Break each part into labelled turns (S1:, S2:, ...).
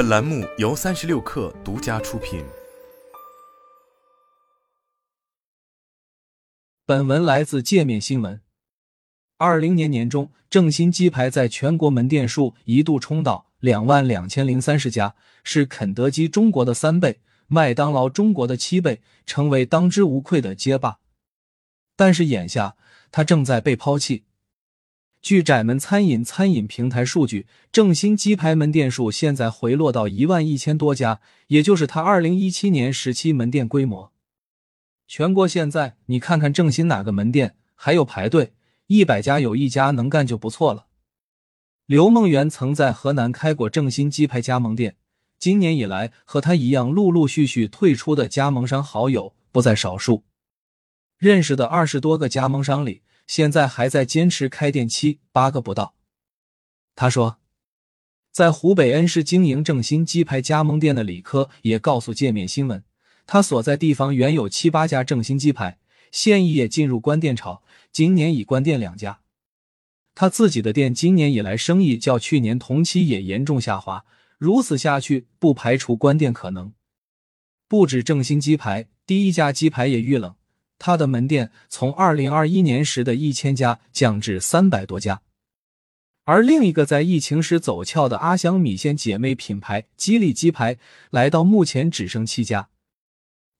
S1: 本栏目由三十六氪独家出品。
S2: 本文来自界面新闻。二零年年中，正新鸡排在全国门店数一度冲到两万两千零三十家，是肯德基中国的三倍，麦当劳中国的七倍，成为当之无愧的街霸。但是眼下，它正在被抛弃。据窄门餐饮餐饮平台数据，正新鸡排门店数现在回落到一万一千多家，也就是它二零一七年时期门店规模。全国现在，你看看正新哪个门店还有排队？一百家有一家能干就不错了。刘梦圆曾在河南开过正新鸡排加盟店，今年以来和他一样陆陆续续退出的加盟商好友不在少数。认识的二十多个加盟商里。现在还在坚持开店七八个不到。他说，在湖北恩施经营正新鸡排加盟店的李科也告诉界面新闻，他所在地方原有七八家正新鸡排，现已也进入关店潮，今年已关店两家。他自己的店今年以来生意较去年同期也严重下滑，如此下去不排除关店可能。不止正新鸡排，第一家鸡排也遇冷。他的门店从二零二一年时的一千家降至三百多家，而另一个在疫情时走俏的阿香米线姐妹品牌吉利鸡排，来到目前只剩七家。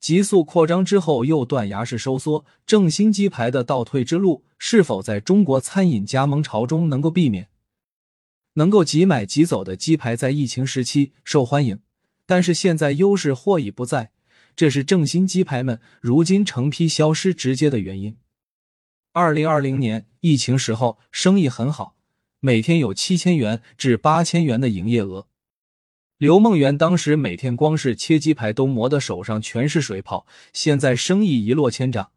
S2: 急速扩张之后又断崖式收缩，正新鸡排的倒退之路是否在中国餐饮加盟潮中能够避免？能够即买即走的鸡排在疫情时期受欢迎，但是现在优势或已不在。这是正新鸡排们如今成批消失直接的原因。二零二零年疫情时候生意很好，每天有七千元至八千元的营业额。刘梦圆当时每天光是切鸡排都磨得手上全是水泡，现在生意一落千丈。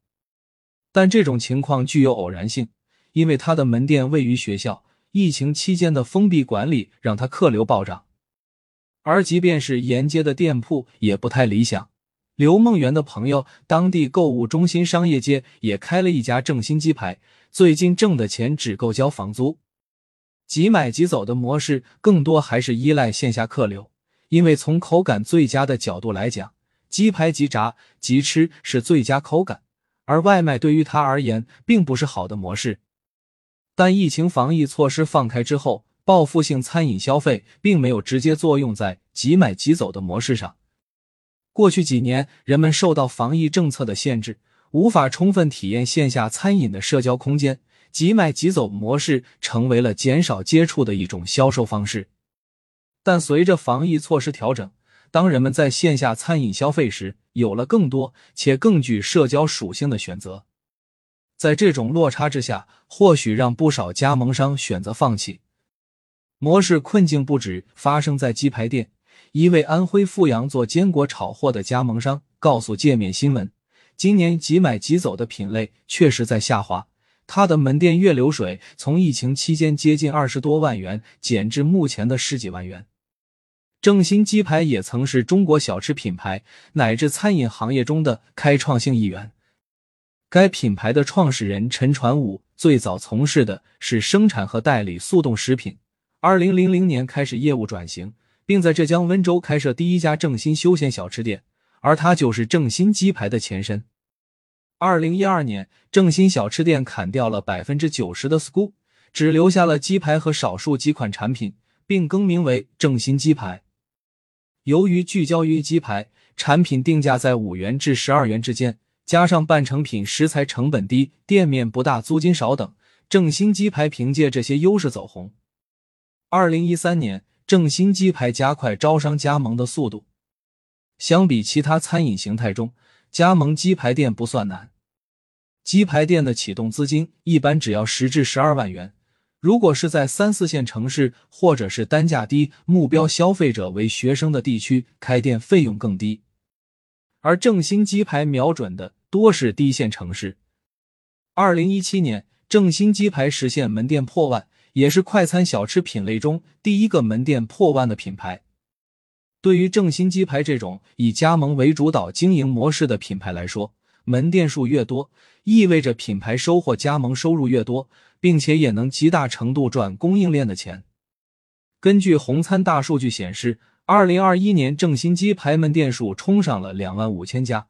S2: 但这种情况具有偶然性，因为他的门店位于学校，疫情期间的封闭管理让他客流暴涨，而即便是沿街的店铺也不太理想。刘梦圆的朋友，当地购物中心商业街也开了一家正新鸡排，最近挣的钱只够交房租。即买即走的模式更多还是依赖线下客流，因为从口感最佳的角度来讲，鸡排即炸即吃是最佳口感，而外卖对于他而言并不是好的模式。但疫情防疫措施放开之后，报复性餐饮消费并没有直接作用在即买即走的模式上。过去几年，人们受到防疫政策的限制，无法充分体验线下餐饮的社交空间，即买即走模式成为了减少接触的一种销售方式。但随着防疫措施调整，当人们在线下餐饮消费时，有了更多且更具社交属性的选择。在这种落差之下，或许让不少加盟商选择放弃模式。困境不止发生在鸡排店。一位安徽阜阳做坚果炒货的加盟商告诉界面新闻，今年即买即走的品类确实在下滑。他的门店月流水从疫情期间接近二十多万元减至目前的十几万元。正新鸡排也曾是中国小吃品牌乃至餐饮行业中的开创性一员。该品牌的创始人陈传武最早从事的是生产和代理速冻食品，二零零零年开始业务转型。并在浙江温州开设第一家正新休闲小吃店，而它就是正新鸡排的前身。二零一二年，正新小吃店砍掉了百分之九十的 SKU，只留下了鸡排和少数几款产品，并更名为正新鸡排。由于聚焦于鸡排，产品定价在五元至十二元之间，加上半成品食材成本低、店面不大、租金少等，正新鸡排凭借这些优势走红。二零一三年。正新鸡排加快招商加盟的速度，相比其他餐饮形态中，加盟鸡排店不算难。鸡排店的启动资金一般只要十至十二万元，如果是在三四线城市或者是单价低、目标消费者为学生的地区，开店费用更低。而正新鸡排瞄准的多是低线城市。二零一七年，正新鸡排实现门店破万。也是快餐小吃品类中第一个门店破万的品牌。对于正新鸡排这种以加盟为主导经营模式的品牌来说，门店数越多，意味着品牌收获加盟收入越多，并且也能极大程度赚供应链的钱。根据红餐大数据显示，二零二一年正新鸡排门店数冲上了两万五千家。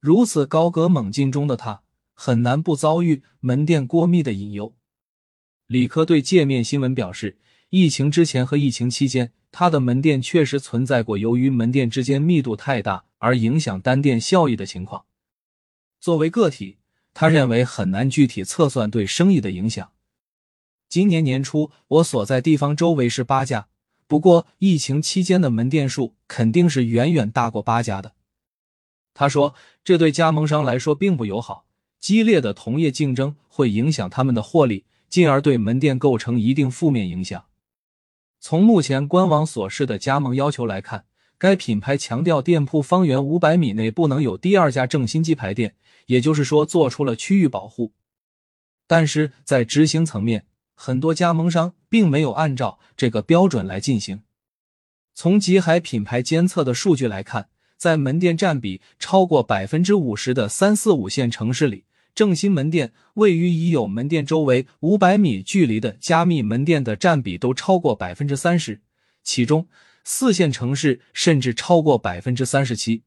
S2: 如此高歌猛进中的他，很难不遭遇门店过密的隐忧。李科对界面新闻表示，疫情之前和疫情期间，他的门店确实存在过由于门店之间密度太大而影响单店效益的情况。作为个体，他认为很难具体测算对生意的影响。今年年初，我所在地方周围是八家，不过疫情期间的门店数肯定是远远大过八家的。他说：“这对加盟商来说并不友好，激烈的同业竞争会影响他们的获利，进而对门店构成一定负面影响。从目前官网所示的加盟要求来看，该品牌强调店铺方圆五百米内不能有第二家正新鸡排店，也就是说做出了区域保护。但是在执行层面，很多加盟商并没有按照这个标准来进行。从吉海品牌监测的数据来看。”在门店占比超过百分之五十的三四五线城市里，正新门店位于已有门店周围五百米距离的加密门店的占比都超过百分之三十，其中四线城市甚至超过百分之三十七。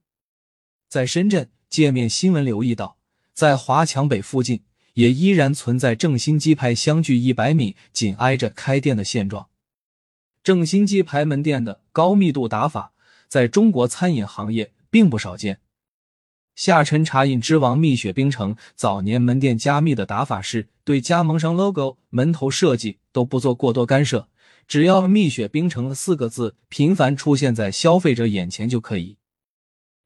S2: 在深圳，界面新闻留意到，在华强北附近也依然存在正新鸡排相距一百米紧挨着开店的现状。正新鸡排门店的高密度打法。在中国餐饮行业并不少见。下沉茶饮之王蜜雪冰城早年门店加密的打法是，对加盟商 logo、门头设计都不做过多干涉，只要“蜜雪冰城”的四个字频繁出现在消费者眼前就可以。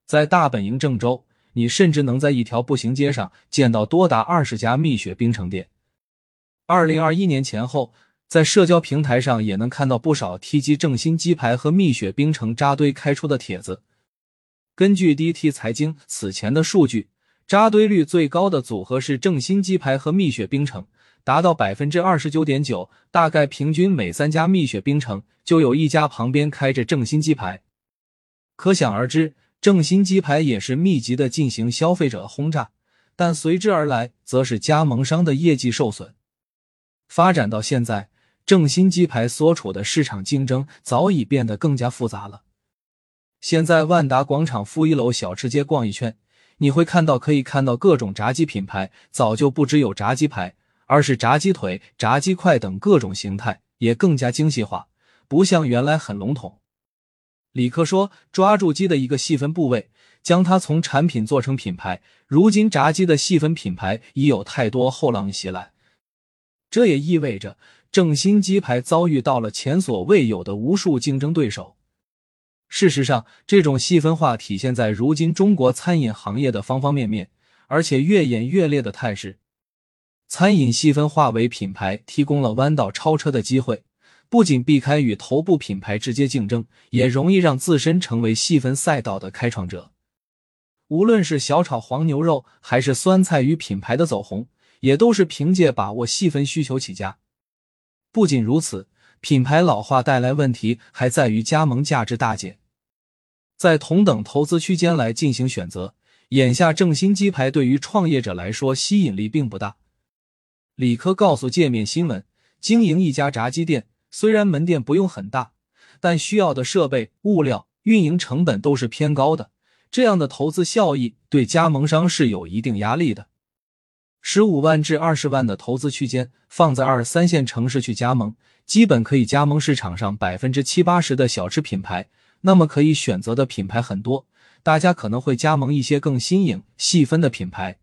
S2: 在大本营郑州，你甚至能在一条步行街上见到多达二十家蜜雪冰城店。二零二一年前后。在社交平台上也能看到不少提及正新鸡排和蜜雪冰城扎堆开出的帖子。根据 DT 财经此前的数据，扎堆率最高的组合是正新鸡排和蜜雪冰城，达到百分之二十九点九，大概平均每三家蜜雪冰城就有一家旁边开着正新鸡排。可想而知，正新鸡排也是密集的进行消费者轰炸，但随之而来则是加盟商的业绩受损。发展到现在。正新鸡排所处的市场竞争早已变得更加复杂了。现在万达广场负一楼小吃街逛一圈，你会看到可以看到各种炸鸡品牌，早就不只有炸鸡排，而是炸鸡腿、炸鸡块等各种形态，也更加精细化，不像原来很笼统。李克说：“抓住鸡的一个细分部位，将它从产品做成品牌。如今炸鸡的细分品牌已有太多后浪袭来，这也意味着。”正新鸡排遭遇到了前所未有的无数竞争对手。事实上，这种细分化体现在如今中国餐饮行业的方方面面，而且越演越烈的态势。餐饮细分化为品牌提供了弯道超车的机会，不仅避开与头部品牌直接竞争，也容易让自身成为细分赛道的开创者。无论是小炒黄牛肉，还是酸菜鱼品牌的走红，也都是凭借把握细分需求起家。不仅如此，品牌老化带来问题还在于加盟价值大减。在同等投资区间来进行选择，眼下正新鸡排对于创业者来说吸引力并不大。李科告诉界面新闻，经营一家炸鸡店虽然门店不用很大，但需要的设备、物料、运营成本都是偏高的，这样的投资效益对加盟商是有一定压力的。十五万至二十万的投资区间，放在二三线城市去加盟，基本可以加盟市场上百分之七八十的小吃品牌。那么可以选择的品牌很多，大家可能会加盟一些更新颖、细分的品牌。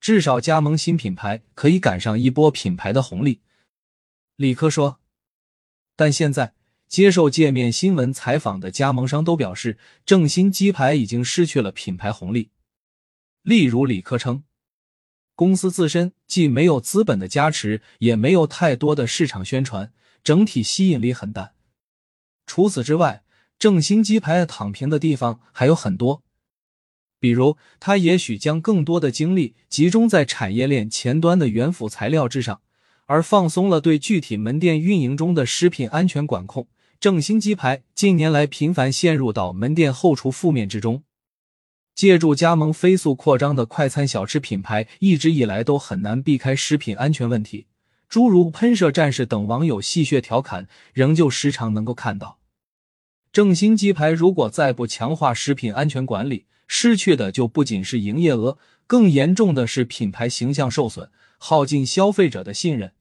S2: 至少加盟新品牌可以赶上一波品牌的红利。李科说，但现在接受界面新闻采访的加盟商都表示，正新鸡排已经失去了品牌红利。例如李科称。公司自身既没有资本的加持，也没有太多的市场宣传，整体吸引力很淡。除此之外，正新鸡排躺平的地方还有很多，比如他也许将更多的精力集中在产业链前端的原辅材料之上，而放松了对具体门店运营中的食品安全管控。正新鸡排近年来频繁陷入到门店后厨负面之中。借助加盟飞速扩张的快餐小吃品牌，一直以来都很难避开食品安全问题。诸如“喷射战士”等网友戏谑调侃，仍旧时常能够看到。正新鸡排如果再不强化食品安全管理，失去的就不仅是营业额，更严重的是品牌形象受损，耗尽消费者的信任。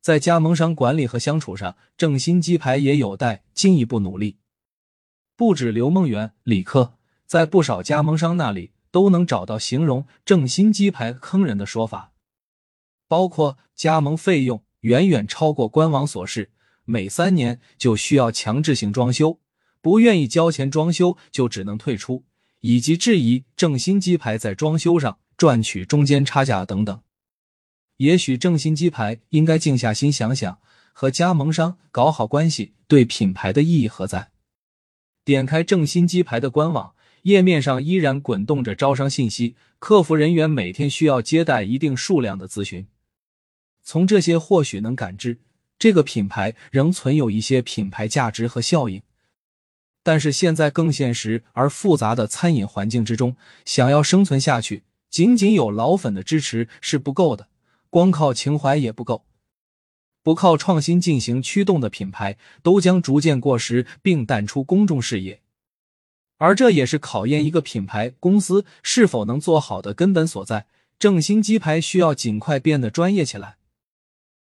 S2: 在加盟商管理和相处上，正新鸡排也有待进一步努力。不止刘梦圆、李克，在不少加盟商那里都能找到形容正新鸡排坑人的说法，包括加盟费用远远超过官网所示，每三年就需要强制性装修，不愿意交钱装修就只能退出，以及质疑正新鸡排在装修上赚取中间差价等等。也许正新鸡排应该静下心想想，和加盟商搞好关系对品牌的意义何在。点开正新鸡排的官网页面上，依然滚动着招商信息，客服人员每天需要接待一定数量的咨询。从这些或许能感知，这个品牌仍存有一些品牌价值和效应。但是现在更现实而复杂的餐饮环境之中，想要生存下去，仅仅有老粉的支持是不够的，光靠情怀也不够。不靠创新进行驱动的品牌，都将逐渐过时并淡出公众视野，而这也是考验一个品牌公司是否能做好的根本所在。正新鸡排需要尽快变得专业起来。